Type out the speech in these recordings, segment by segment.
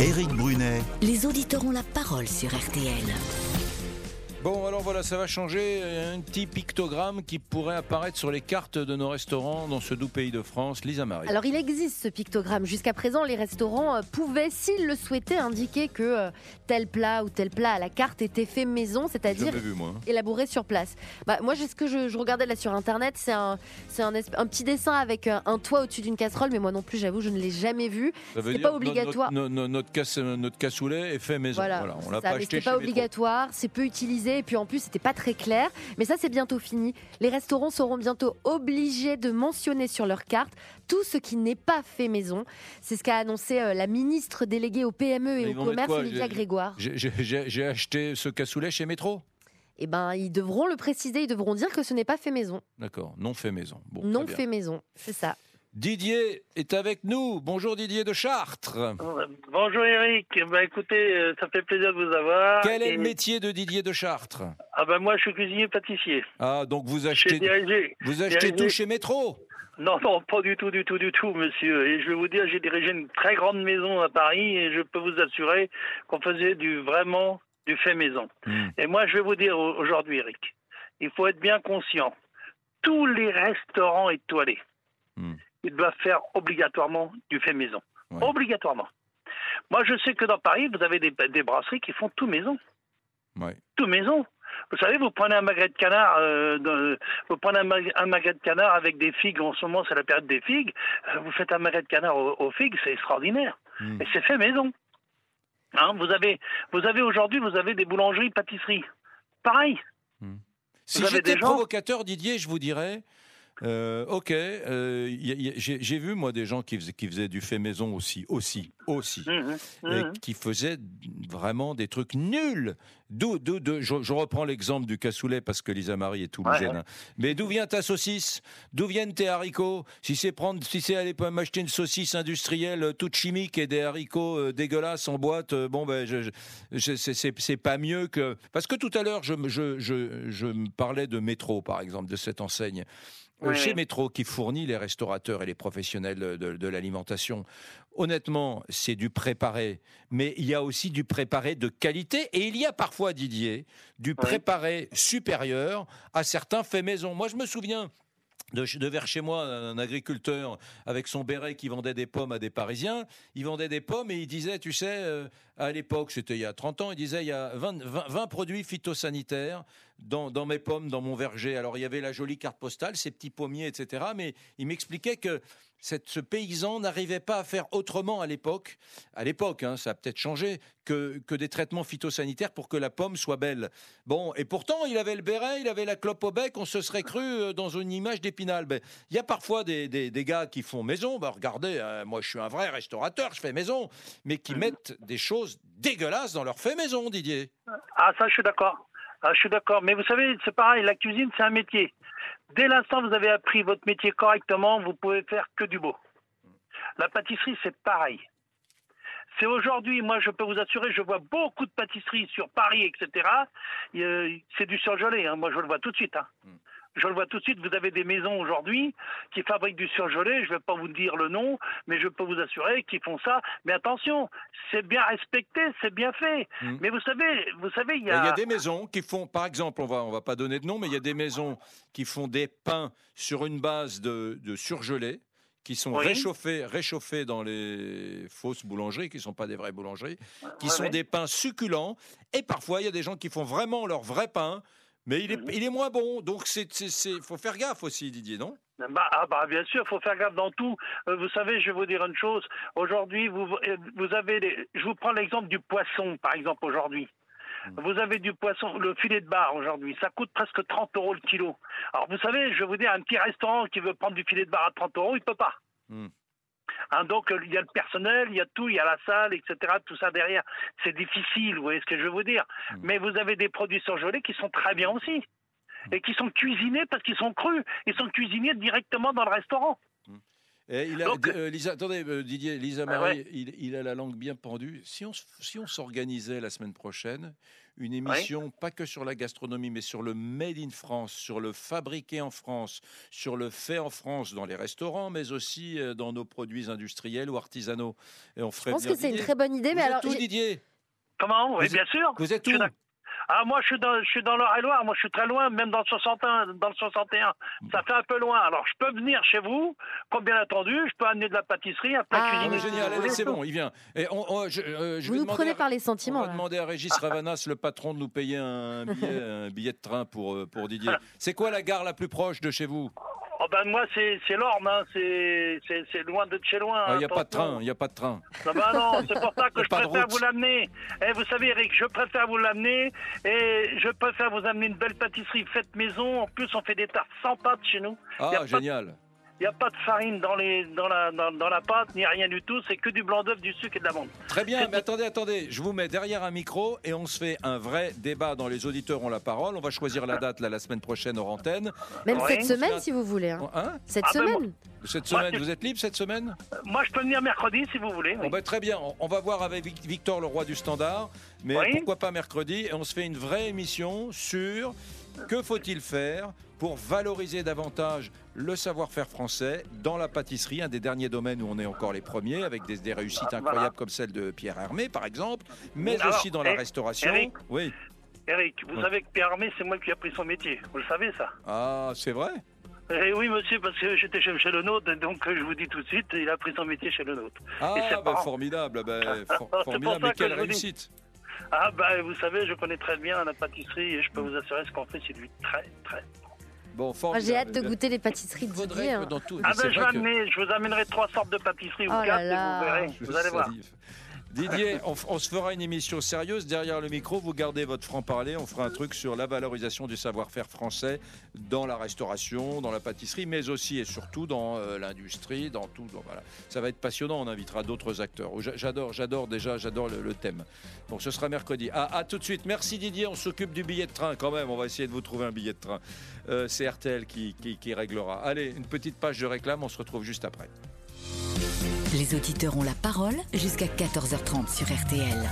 Éric Brunet. Les auditeurs ont la parole sur RTL. Bon, alors voilà, ça va changer. Un petit pictogramme qui pourrait apparaître sur les cartes de nos restaurants dans ce doux pays de France. Lisa Marie. Alors il existe ce pictogramme. Jusqu'à présent, les restaurants euh, pouvaient, s'ils le souhaitaient, indiquer que euh, tel plat ou tel plat à la carte était fait maison, c'est-à-dire hein. élaboré sur place. Bah, moi, ce que je, je regardais là sur internet, c'est un, c'est un, esp- un petit dessin avec un, un toit au-dessus d'une casserole, mais moi non plus, j'avoue, je ne l'ai jamais vu. C'est pas obligatoire. Notre, notre, cassoulet est fait maison. Voilà, Voilà, on c'est l'a pas acheté chez pas obligatoire, c'est peu utilisé, et puis en plus c'était pas très clair. Mais ça c'est bientôt fini. Les restaurants seront bientôt obligés de mentionner sur leur carte tout ce qui n'est pas fait maison. C'est ce qu'a annoncé euh, la ministre déléguée au PME et ils au commerce, J'ai- Grégoire? J'ai- acheté ce cassoulet chez Métro. Eh ben ils devront le préciser, ils devront dire que ce n'est pas fait maison, D'accord, non fait maison. Bon, non fait maison, c'est ça. Didier est avec nous. Bonjour Didier de Chartres. Bonjour Eric, bah écoutez, euh, ça fait plaisir de vous avoir. Quel est Et- le métier de Didier de Chartres? Ah ben moi je suis cuisinier pâtissier. Ah, donc vous achetez, vous achetez dirigé- tout chez Métro Non, non, pas du tout, du tout, du tout, monsieur. Et je vais vous dire, j'ai dirigé une très grande maison à Paris et je peux vous assurer qu'on faisait du vraiment du fait maison. Hmm. Et moi je vais vous dire au- aujourd'hui, Eric, il faut être bien conscient. Tous les restaurants étoilés, Hmm. Ils doivent faire obligatoirement du fait maison. Ouais. Obligatoirement. Moi je sais que dans Paris, vous avez des, des brasseries qui font tout maison. Ouais. tout maison. Vous savez, vous prenez un magret de canard, euh, de- vous prenez un, mag- un magret de canard avec des figues. En ce moment, c'est la période des figues. euh, vous faites un magret de canard aux, aux figues, c'est extraordinaire. Hmm. Et c'est fait maison. Hein, vous avez, vous avez aujourd'hui, vous avez des boulangeries, pâtisseries. Pareil. Si Vous avez j'étais gens- provocateur, Didier, je vous dirais. Euh, ok, euh, j'ai vu moi des gens qui faisaient, qui faisaient du fait maison aussi, aussi, aussi, Mhm, et mhm. qui faisaient vraiment des trucs nuls. D'où, d'où- de- je, je reprends l'exemple du cassoulet parce que Lisa Marie est toulousaine. Ouais. hein. Mais d'où vient ta saucisse? D'où viennent tes haricots? Si c'est prendre, si c'est aller m'acheter une saucisse industrielle euh, toute chimique et des haricots euh, dégueulasses en boîte, euh, bon ben, je, c'est- c'est c'est pas mieux que. Parce que tout à l'heure, je, me- je, parlais de métro, par exemple, de cette enseigne. Oui, chez. Métro, qui fournit les restaurateurs et les professionnels de- de l'alimentation, honnêtement, c'est du préparé, mais il y a aussi du préparé de qualité et il y a parfois, Didier, du préparé supérieur à certains faits maison. Moi, je me souviens. De, de vers chez moi, un agriculteur avec son béret qui vendait des pommes à des Parisiens. Il vendait des pommes et il disait, tu sais, euh, à l'époque, c'était il y a 30 ans, il disait, il y a 20, 20 20 produits phytosanitaires dans, dans mes pommes, dans mon verger. Alors, il y avait la jolie carte postale, ces petits pommiers, etc. Mais il m'expliquait que cette- ce paysan n'arrivait pas à faire autrement à l'époque, à l'époque, hein, ça a peut-être changé, que, que des traitements phytosanitaires pour que la pomme soit belle. Bon, et pourtant, il avait le béret, il avait la clope au bec, on se serait cru euh, dans une image d'épinal. Ben, Il y a parfois des, des- des gars qui font maison, ben, regardez, euh, moi je suis un vrai restaurateur, je fais maison, mais qui mettent des choses dégueulasses dans leur fait maison, Didier. Ah, ça, je suis d'accord. Ah, je suis d'accord. Mais vous savez, c'est pareil, la cuisine, c'est un métier. Dès l'instant où vous avez appris votre métier correctement, vous pouvez faire que du beau. La pâtisserie, c'est pareil. C'est aujourd'hui, moi, je peux vous assurer, je vois beaucoup de pâtisseries sur Paris, etc. Euh, c'est du surgelé, hein. moi, je le vois tout de suite. hein. Je le vois tout de suite. Vous avez des maisons aujourd'hui qui fabriquent du surgelé. Je ne vais pas vous dire le nom, mais je peux vous assurer qu'ils font ça. Mais attention, c'est bien respecté, c'est bien fait. Mm. Mais vous savez, vous savez, il y Il y, a. des maisons qui font, par exemple, on va, on va pas donner de nom, mais il y a des maisons qui font des pains sur une base de, de surgelé, qui sont Oui. réchauffés, réchauffés dans les fausses boulangeries, qui sont pas des vraies boulangeries, qui Ouais, sont ouais. des pains succulents. Et parfois, il y a des gens qui font vraiment leur vrai pain, mais il est, Mhm. il est moins bon. Donc, c'est, c'est, faut faire gaffe aussi, Didier, non? Bah, ah bah, bien sûr, il faut faire gaffe dans tout. Euh, vous savez, je vais vous dire une chose. Aujourd'hui, vous, euh, vous avez, les- je vous prends l'exemple du poisson, par exemple, aujourd'hui. Vous avez du poisson, le filet de bar aujourd'hui, ça coûte presque 30 euros le kilo. Alors vous savez, je vais vous dire, un petit restaurant qui veut prendre du filet de bar à 30 euros, il peut pas. Hmm. Hein, donc euh, il y a le personnel, il y a tout, il y a la salle, etc. Tout ça derrière, c'est difficile, vous voyez ce que je veux vous dire. Hmm. Mais vous avez des produits surgelés qui sont très bien aussi et qui sont cuisinés parce qu'ils sont crus. Ils sont cuisinés directement dans le restaurant. Et il a, Donc- euh, Lisa, attendez, euh, Didier, Lisa Ah Marie, il, il a la langue bien pendue. Si on, si on s'organisait la semaine prochaine une émission, pas que sur la gastronomie, mais sur le made in France, sur le fabriqué en France, sur le fait en France dans les restaurants, mais aussi euh, dans nos produits industriels ou artisanaux. Et on Je ferait pense venir que c'est une très bonne idée, Vous mais êtes alors. où, j'ai- Didier? Comment? Oui, Vous bien sûr. Vous êtes Je d'ac- Ah, moi, je suis dans, je suis dans l'Eure-et-Loire. Moi, je suis très loin, même dans le 61. Dans le 61. Ça fait un peu loin. Alors, je peux venir chez vous, comme bien entendu. Je peux amener de la pâtisserie, un plat Ah, si génial, voulez. c'est bon, il vient. Et on, on- je, euh, je Vous vais nous prenez à- par les On sentiments. va là. demander à Régis Ravanas, le patron, de nous payer un billet, un billet de train pour, euh, pour Didier. C'est quoi la gare la plus proche de chez vous? Oh, ben, moi, c'est c'est l'Orne. Hein. C'est loin de chez loin. Il n'y a pas de train, il n'y a pas de train. Non, ben non, c'est pour ça que je préfère vous l'amener. Et vous savez, Eric, je préfère vous l'amener et je préfère vous amener une belle pâtisserie faite maison. En plus, on fait des tartes sans pâte chez nous. Ah, pas génial. Il n'y a pas de farine dans, les, dans, la, dans, dans la pâte, ni rien du tout. C'est que du blanc d'œuf, du sucre et de l'amande. Très bien, mais attendez, attendez, je vous mets derrière un micro et on se fait un vrai débat dans les auditeurs ont la parole. On va choisir la date là, la semaine prochaine aux antennes. Même cette semaine, si vous voulez. hein. Hein Cette Ah, ben, semaine. Cette semaine, vous êtes libre cette semaine? Euh, Moi, je peux venir mercredi si vous voulez. Bon, ben, Très bien, on- on va voir avec Vic- Victor, le roi du standard, mais Oui. pourquoi pas mercredi Et on se fait une vraie émission sur que faut-il faire pour valoriser davantage le savoir-faire français dans la pâtisserie, un des derniers domaines où on est encore les premiers, avec des, des réussites incroyables comme celle de Pierre Hermé, par exemple, mais Alors, aussi dans la restauration. Eric. Oui. Eric, vous Ouais. savez que Pierre Armé, c'est moi qui ai appris son métier. Vous le savez, ça Ah, c'est vrai? Eh oui, monsieur, parce que j'étais chef chez le nôtre, donc je vous dis tout de suite, il a pris son métier chez le nôtre. Ah, bah, formidable, bah, for- pour formidable, mais que quelle dis. Ah, bah, vous savez, je connais très bien la pâtisserie et je peux vous assurer ce qu'on fait, c'est du très, très. Bon, Moi, formidable. J'ai hâte de goûter les pâtisseries que hein. dans tout- Ah, ben, je, vrai vais que- amener, je vous amènerai trois sortes de pâtisseries Oh ou là quatre et vous verrez. Je Vous allez voir. Didier, on, se fera une émission sérieuse derrière le micro. Vous gardez votre franc-parler. On fera un truc sur la valorisation du savoir-faire français dans la restauration, dans la pâtisserie, mais aussi et surtout dans euh, l'industrie, dans tout. dans- voilà. Ça va être passionnant. On invitera d'autres acteurs. Oh, j'a- J'adore, j'adore déjà, j'adore le, thème. Donc ce sera mercredi. À, à tout de suite. Merci Didier. On s'occupe du billet de train quand même. On va essayer de vous trouver un billet de train. Euh, C'est RTL qui, qui- qui réglera. Allez, une petite page de réclame. On se retrouve juste après. Les auditeurs ont la parole jusqu'à 14h30 sur RTL.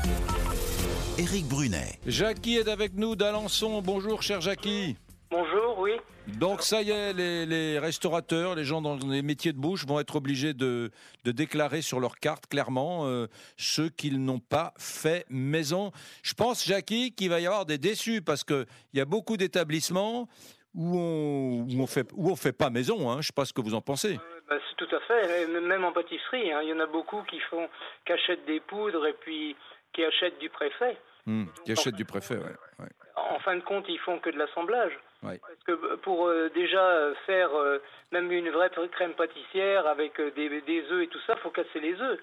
Éric Brunet. Jackie est avec nous d'Alençon. Bonjour, cher Jackie. Bonjour, oui. Donc ça y est, les, les restaurateurs, les gens dans les métiers de bouche vont être obligés de, de déclarer sur leur carte clairement euh, ceux qu'ils n'ont pas fait maison. Je pense, Jackie, qu'il va y avoir des déçus parce qu'il y a beaucoup d'établissements où on où on fait où on fait pas maison. Hein. Je sais pas ce que vous en pensez. Euh, tout à fait. Même en pâtisserie, hein, il y en a beaucoup qui font, qui achètent des poudres et puis qui achètent du préfet. Hmm, qui achètent du préfet, ouais. ouais. En fin de compte, ils font que de l'assemblage. Ouais. Parce que euh, pour euh, déjà euh, faire euh, même une vraie crème pâtissière avec euh, des, des œufs et tout ça, faut casser les œufs.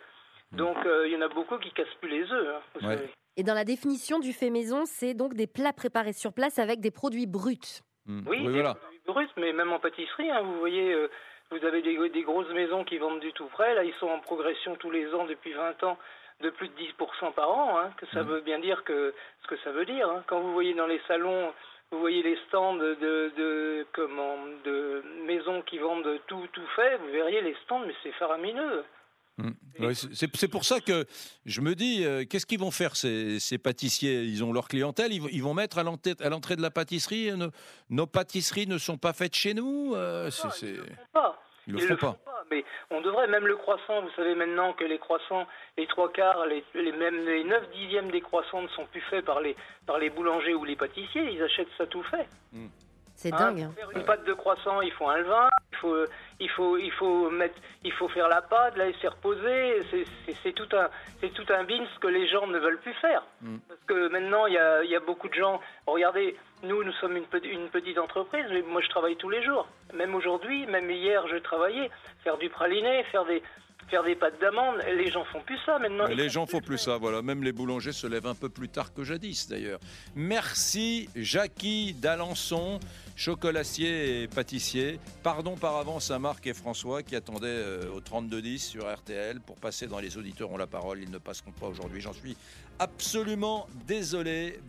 Donc euh, il y en a beaucoup qui cassent plus les œufs. hein, vous Ouais. savez. Et dans la définition du fait maison, c'est donc des plats préparés sur place avec des produits bruts. Hmm. Oui, des voilà. produits bruts, mais même en pâtisserie, hein, vous voyez, euh, vous avez des, des grosses maisons qui vendent du tout prêt. Là, ils sont en progression tous les ans depuis 20 ans de plus de 10% par an. Hein, que ça Mhm. veut bien dire que ce que ça veut dire. hein. Quand vous voyez dans les salons, vous voyez les stands de, de, comment, de maisons qui vendent tout, tout fait, vous verriez les stands, mais c'est faramineux. Mm. Ouais, c'est- pour ça que je me dis, euh, qu'est-ce qu'ils vont faire ces, ces pâtissiers? Ils ont leur clientèle, ils, vont- ils vont mettre à l'entrée à l'entrée de la pâtisserie, euh, nos, nos pâtisseries ne sont pas faites chez nous euh. Ils le Ils font le pas. font pas, mais on devrait, même le croissant, vous savez maintenant que les croissants, les trois quarts, les, les, même les 9 dixièmes des croissants ne sont plus faits par les, par les boulangers ou les pâtissiers, ils achètent ça tout fait. C'est Hein, dingue. hein. Pour faire une pâte de croissant, il faut un levain, il faut, il faut, il faut mettre, il faut faire la pâte, la laisser reposer. C'est- tout un, c'est tout un bins que les gens ne veulent plus faire. Mm. Parce que maintenant, il y a, il y a beaucoup de gens. Regardez, nous, nous sommes une petite entreprise, mais moi, je travaille tous les jours. Même aujourd'hui, même hier, je travaillais. Faire du praliné, faire des, faire des pâtes d'amande. Les gens font plus ça maintenant. Les gens font plus ça, voilà. Même les boulangers se lèvent un peu plus tard que jadis, d'ailleurs. Merci, Jackie d'Alençon, chocolatier et pâtissier. Pardon par avance à Marc et François qui attendaient euh, au 3210 sur RTL pour passer dans les auditeurs ont la parole. Ils ne passeront pas aujourd'hui, j'en suis absolument désolé.